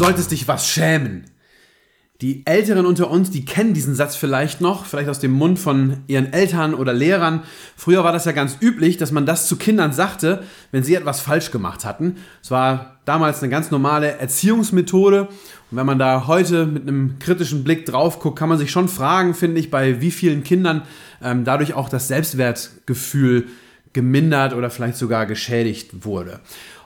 Solltest dich was schämen. Die Älteren unter uns, die kennen diesen Satz vielleicht noch, vielleicht aus dem Mund von ihren Eltern oder Lehrern. Früher war das ja ganz üblich, dass man das zu Kindern sagte, wenn sie etwas falsch gemacht hatten. Es war damals eine ganz normale Erziehungsmethode. Und wenn man da heute mit einem kritischen Blick drauf guckt, kann man sich schon fragen, finde ich, bei wie vielen Kindern ähm, dadurch auch das Selbstwertgefühl gemindert oder vielleicht sogar geschädigt wurde.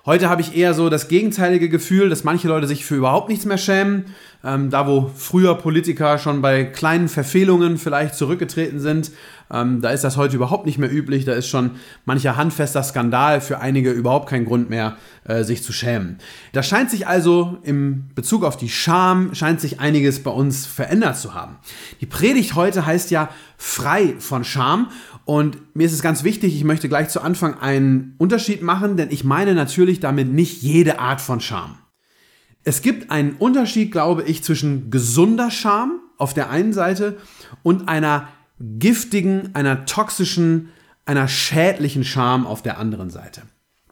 Heute habe ich eher so das gegenteilige Gefühl, dass manche Leute sich für überhaupt nichts mehr schämen. Ähm, da, wo früher Politiker schon bei kleinen Verfehlungen vielleicht zurückgetreten sind, ähm, da ist das heute überhaupt nicht mehr üblich. Da ist schon mancher handfester Skandal für einige überhaupt kein Grund mehr, äh, sich zu schämen. Da scheint sich also im Bezug auf die Scham, scheint sich einiges bei uns verändert zu haben. Die Predigt heute heißt ja frei von Scham. Und mir ist es ganz wichtig, ich möchte gleich zu Anfang einen Unterschied machen, denn ich meine natürlich damit nicht jede Art von Scham. Es gibt einen Unterschied, glaube ich, zwischen gesunder Scham auf der einen Seite und einer giftigen, einer toxischen, einer schädlichen Scham auf der anderen Seite.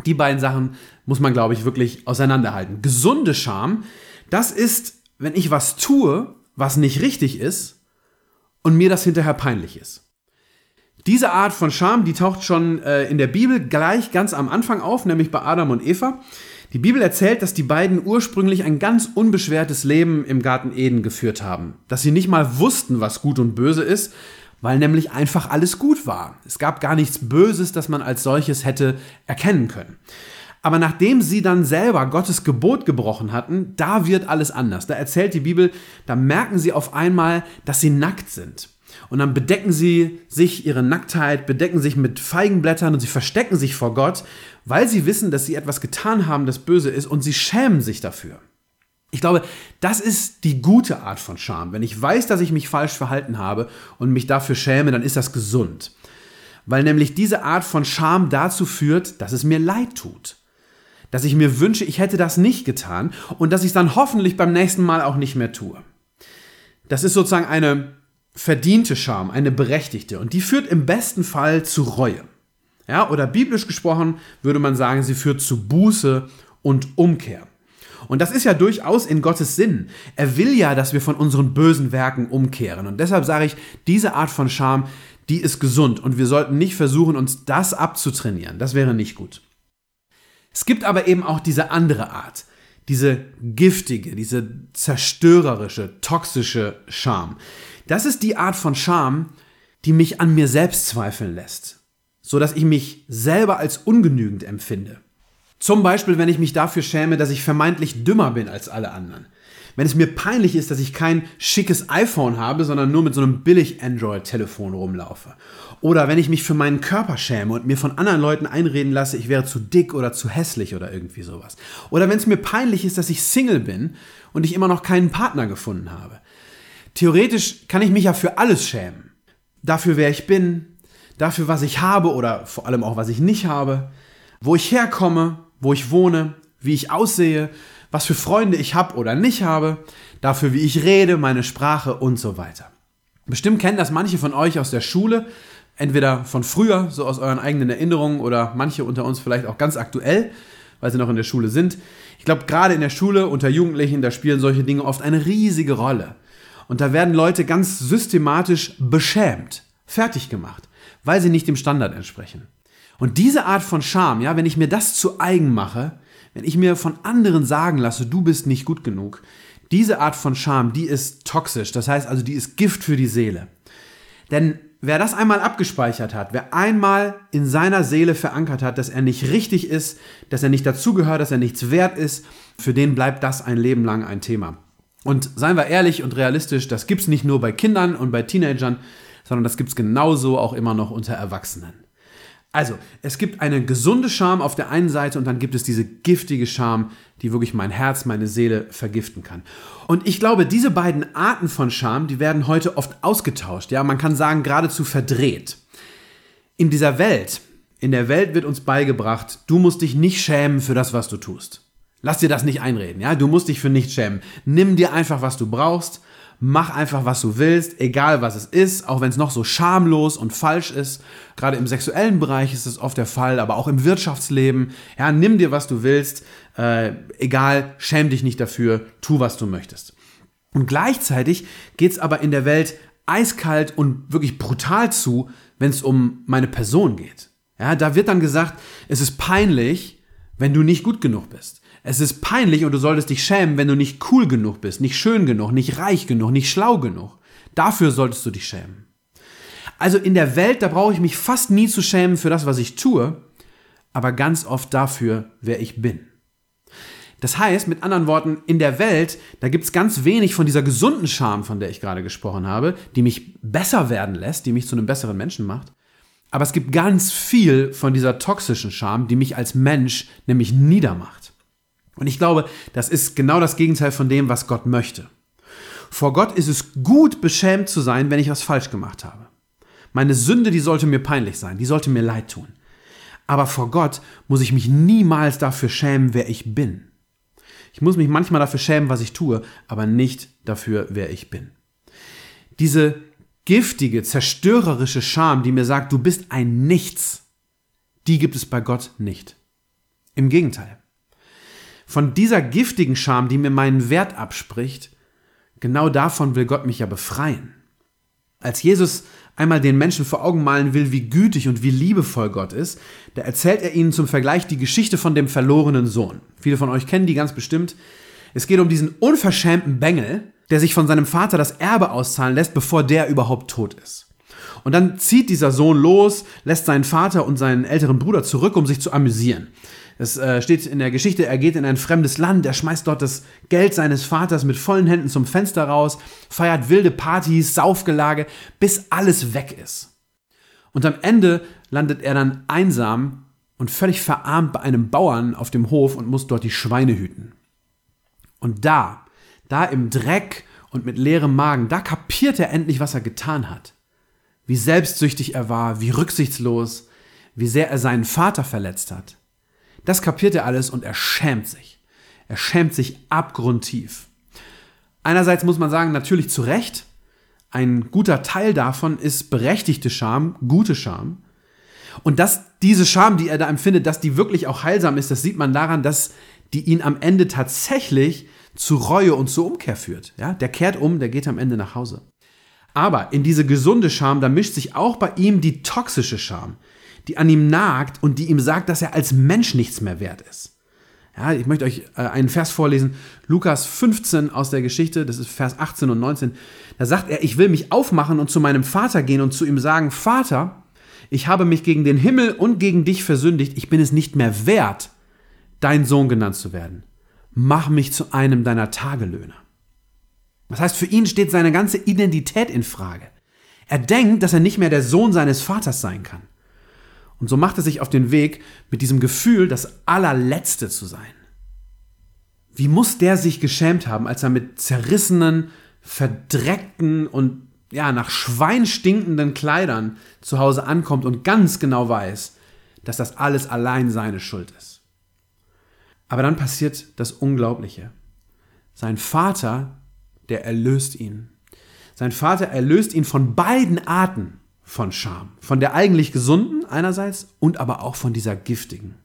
Die beiden Sachen muss man, glaube ich, wirklich auseinanderhalten. Gesunde Scham, das ist, wenn ich was tue, was nicht richtig ist und mir das hinterher peinlich ist. Diese Art von Scham, die taucht schon äh, in der Bibel gleich ganz am Anfang auf, nämlich bei Adam und Eva. Die Bibel erzählt, dass die beiden ursprünglich ein ganz unbeschwertes Leben im Garten Eden geführt haben. Dass sie nicht mal wussten, was gut und böse ist, weil nämlich einfach alles gut war. Es gab gar nichts Böses, das man als solches hätte erkennen können. Aber nachdem sie dann selber Gottes Gebot gebrochen hatten, da wird alles anders. Da erzählt die Bibel, da merken sie auf einmal, dass sie nackt sind. Und dann bedecken sie sich ihre Nacktheit, bedecken sich mit Feigenblättern und sie verstecken sich vor Gott, weil sie wissen, dass sie etwas getan haben, das böse ist und sie schämen sich dafür. Ich glaube, das ist die gute Art von Scham. Wenn ich weiß, dass ich mich falsch verhalten habe und mich dafür schäme, dann ist das gesund. Weil nämlich diese Art von Scham dazu führt, dass es mir leid tut. Dass ich mir wünsche, ich hätte das nicht getan und dass ich es dann hoffentlich beim nächsten Mal auch nicht mehr tue. Das ist sozusagen eine verdiente Scham, eine berechtigte. Und die führt im besten Fall zu Reue. Ja, oder biblisch gesprochen würde man sagen, sie führt zu Buße und Umkehr. Und das ist ja durchaus in Gottes Sinn. Er will ja, dass wir von unseren bösen Werken umkehren. Und deshalb sage ich, diese Art von Scham, die ist gesund. Und wir sollten nicht versuchen, uns das abzutrainieren. Das wäre nicht gut. Es gibt aber eben auch diese andere Art. Diese giftige, diese zerstörerische, toxische Scham. Das ist die Art von Scham, die mich an mir selbst zweifeln lässt, so dass ich mich selber als ungenügend empfinde. Zum Beispiel, wenn ich mich dafür schäme, dass ich vermeintlich dümmer bin als alle anderen. Wenn es mir peinlich ist, dass ich kein schickes iPhone habe, sondern nur mit so einem billig Android-Telefon rumlaufe. Oder wenn ich mich für meinen Körper schäme und mir von anderen Leuten einreden lasse, ich wäre zu dick oder zu hässlich oder irgendwie sowas. Oder wenn es mir peinlich ist, dass ich Single bin und ich immer noch keinen Partner gefunden habe. Theoretisch kann ich mich ja für alles schämen. Dafür, wer ich bin, dafür, was ich habe oder vor allem auch, was ich nicht habe, wo ich herkomme, wo ich wohne, wie ich aussehe, was für Freunde ich habe oder nicht habe, dafür, wie ich rede, meine Sprache und so weiter. Bestimmt kennen das manche von euch aus der Schule, entweder von früher, so aus euren eigenen Erinnerungen oder manche unter uns vielleicht auch ganz aktuell, weil sie noch in der Schule sind. Ich glaube, gerade in der Schule unter Jugendlichen, da spielen solche Dinge oft eine riesige Rolle. Und da werden Leute ganz systematisch beschämt, fertig gemacht, weil sie nicht dem Standard entsprechen. Und diese Art von Scham, ja, wenn ich mir das zu eigen mache, wenn ich mir von anderen sagen lasse, du bist nicht gut genug, diese Art von Scham, die ist toxisch. Das heißt also, die ist Gift für die Seele. Denn wer das einmal abgespeichert hat, wer einmal in seiner Seele verankert hat, dass er nicht richtig ist, dass er nicht dazugehört, dass er nichts wert ist, für den bleibt das ein Leben lang ein Thema. Und seien wir ehrlich und realistisch, das gibt es nicht nur bei Kindern und bei Teenagern, sondern das gibt es genauso auch immer noch unter Erwachsenen. Also, es gibt eine gesunde Scham auf der einen Seite und dann gibt es diese giftige Scham, die wirklich mein Herz, meine Seele vergiften kann. Und ich glaube, diese beiden Arten von Scham, die werden heute oft ausgetauscht. Ja, man kann sagen, geradezu verdreht. In dieser Welt, in der Welt wird uns beigebracht, du musst dich nicht schämen für das, was du tust. Lass dir das nicht einreden, ja? Du musst dich für nichts schämen. Nimm dir einfach, was du brauchst Mach einfach, was du willst, egal was es ist, auch wenn es noch so schamlos und falsch ist. Gerade im sexuellen Bereich ist es oft der Fall, aber auch im Wirtschaftsleben. Ja, nimm dir, was du willst, äh, egal, schäm dich nicht dafür, tu, was du möchtest. Und gleichzeitig geht es aber in der Welt eiskalt und wirklich brutal zu, wenn es um meine Person geht. Ja, da wird dann gesagt, es ist peinlich, wenn du nicht gut genug bist. Es ist peinlich und du solltest dich schämen, wenn du nicht cool genug bist, nicht schön genug, nicht reich genug, nicht schlau genug. Dafür solltest du dich schämen. Also in der Welt, da brauche ich mich fast nie zu schämen für das, was ich tue, aber ganz oft dafür, wer ich bin. Das heißt, mit anderen Worten, in der Welt, da gibt es ganz wenig von dieser gesunden Scham, von der ich gerade gesprochen habe, die mich besser werden lässt, die mich zu einem besseren Menschen macht. Aber es gibt ganz viel von dieser toxischen Scham, die mich als Mensch nämlich niedermacht. Und ich glaube, das ist genau das Gegenteil von dem, was Gott möchte. Vor Gott ist es gut, beschämt zu sein, wenn ich was falsch gemacht habe. Meine Sünde, die sollte mir peinlich sein, die sollte mir leid tun. Aber vor Gott muss ich mich niemals dafür schämen, wer ich bin. Ich muss mich manchmal dafür schämen, was ich tue, aber nicht dafür, wer ich bin. Diese giftige, zerstörerische Scham, die mir sagt, du bist ein Nichts, die gibt es bei Gott nicht. Im Gegenteil. Von dieser giftigen Scham, die mir meinen Wert abspricht, genau davon will Gott mich ja befreien. Als Jesus einmal den Menschen vor Augen malen will, wie gütig und wie liebevoll Gott ist, da erzählt er ihnen zum Vergleich die Geschichte von dem verlorenen Sohn. Viele von euch kennen die ganz bestimmt. Es geht um diesen unverschämten Bengel, der sich von seinem Vater das Erbe auszahlen lässt, bevor der überhaupt tot ist. Und dann zieht dieser Sohn los, lässt seinen Vater und seinen älteren Bruder zurück, um sich zu amüsieren. Es äh, steht in der Geschichte, er geht in ein fremdes Land, er schmeißt dort das Geld seines Vaters mit vollen Händen zum Fenster raus, feiert wilde Partys, Saufgelage, bis alles weg ist. Und am Ende landet er dann einsam und völlig verarmt bei einem Bauern auf dem Hof und muss dort die Schweine hüten. Und da, da im Dreck und mit leerem Magen, da kapiert er endlich, was er getan hat. Wie selbstsüchtig er war, wie rücksichtslos, wie sehr er seinen Vater verletzt hat. Das kapiert er alles und er schämt sich. Er schämt sich abgrundtief. Einerseits muss man sagen, natürlich zu Recht. Ein guter Teil davon ist berechtigte Scham, gute Scham. Und dass diese Scham, die er da empfindet, dass die wirklich auch heilsam ist, das sieht man daran, dass die ihn am Ende tatsächlich zu Reue und zur Umkehr führt. Ja, der kehrt um, der geht am Ende nach Hause. Aber in diese gesunde Scham, da mischt sich auch bei ihm die toxische Scham die an ihm nagt und die ihm sagt, dass er als Mensch nichts mehr wert ist. Ja, ich möchte euch äh, einen Vers vorlesen, Lukas 15 aus der Geschichte, das ist Vers 18 und 19. Da sagt er, ich will mich aufmachen und zu meinem Vater gehen und zu ihm sagen, Vater, ich habe mich gegen den Himmel und gegen dich versündigt, ich bin es nicht mehr wert, dein Sohn genannt zu werden. Mach mich zu einem deiner Tagelöhner. Das heißt, für ihn steht seine ganze Identität in Frage. Er denkt, dass er nicht mehr der Sohn seines Vaters sein kann. Und so macht er sich auf den Weg mit diesem Gefühl, das allerletzte zu sein. Wie muss der sich geschämt haben, als er mit zerrissenen, verdreckten und ja, nach Schwein stinkenden Kleidern zu Hause ankommt und ganz genau weiß, dass das alles allein seine Schuld ist. Aber dann passiert das Unglaubliche. Sein Vater, der erlöst ihn. Sein Vater erlöst ihn von beiden Arten von Scham. Von der eigentlich gesunden einerseits und aber auch von dieser giftigen.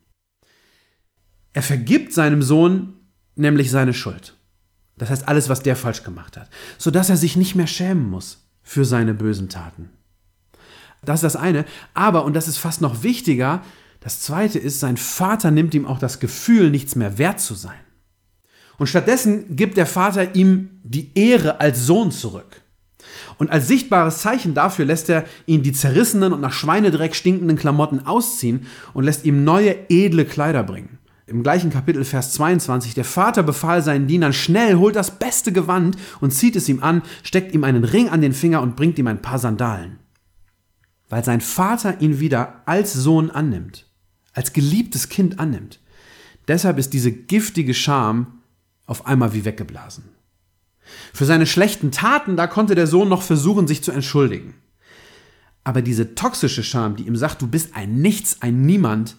Er vergibt seinem Sohn nämlich seine Schuld. Das heißt alles, was der falsch gemacht hat, sodass er sich nicht mehr schämen muss für seine bösen Taten. Das ist das eine. Aber, und das ist fast noch wichtiger, das zweite ist, sein Vater nimmt ihm auch das Gefühl, nichts mehr wert zu sein. Und stattdessen gibt der Vater ihm die Ehre als Sohn zurück. Und als sichtbares Zeichen dafür lässt er ihn die zerrissenen und nach Schweinedreck stinkenden Klamotten ausziehen und lässt ihm neue, edle Kleider bringen. Im gleichen Kapitel, Vers 22, der Vater befahl seinen Dienern, schnell, holt das beste Gewand und zieht es ihm an, steckt ihm einen Ring an den Finger und bringt ihm ein paar Sandalen. weil sein Vater ihn wieder als Sohn annimmt, als geliebtes Kind annimmt. Deshalb ist diese giftige Scham auf einmal wie weggeblasen. Für seine schlechten Taten, da konnte der Sohn noch versuchen, sich zu entschuldigen. Aber diese toxische Scham, die ihm sagt, du bist ein Nichts, ein Niemand,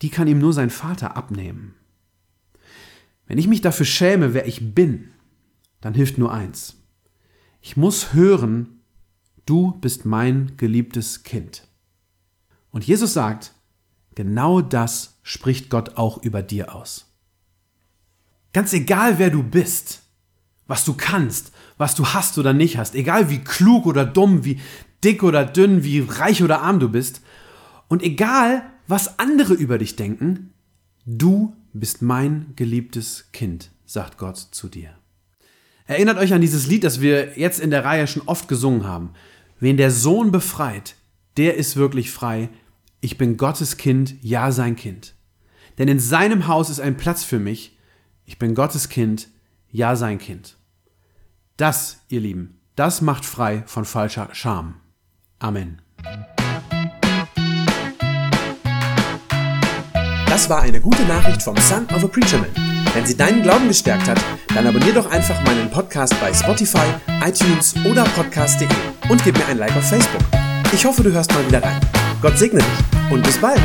die kann ihm nur sein Vater abnehmen. Wenn ich mich dafür schäme, wer ich bin, dann hilft nur eins. Ich muss hören, du bist mein geliebtes Kind. Und Jesus sagt, genau das spricht Gott auch über dir aus. Ganz egal, wer du bist, was du kannst, was du hast oder nicht hast, egal wie klug oder dumm, wie dick oder dünn, wie reich oder arm du bist, und egal, was andere über dich denken, du bist mein geliebtes Kind, sagt Gott zu dir. Erinnert euch an dieses Lied, das wir jetzt in der Reihe schon oft gesungen haben. Wen der Sohn befreit, der ist wirklich frei. Ich bin Gottes Kind, ja sein Kind. Denn in seinem Haus ist ein Platz für mich. Ich bin Gottes Kind, ja sein Kind. Das, ihr Lieben, das macht frei von falscher Scham. Amen. Das war eine gute Nachricht vom Son of a Preacher Man. Wenn sie deinen Glauben gestärkt hat, dann abonnier doch einfach meinen Podcast bei Spotify, iTunes oder podcast.de und gib mir ein Like auf Facebook. Ich hoffe, du hörst mal wieder rein. Gott segne dich und bis bald.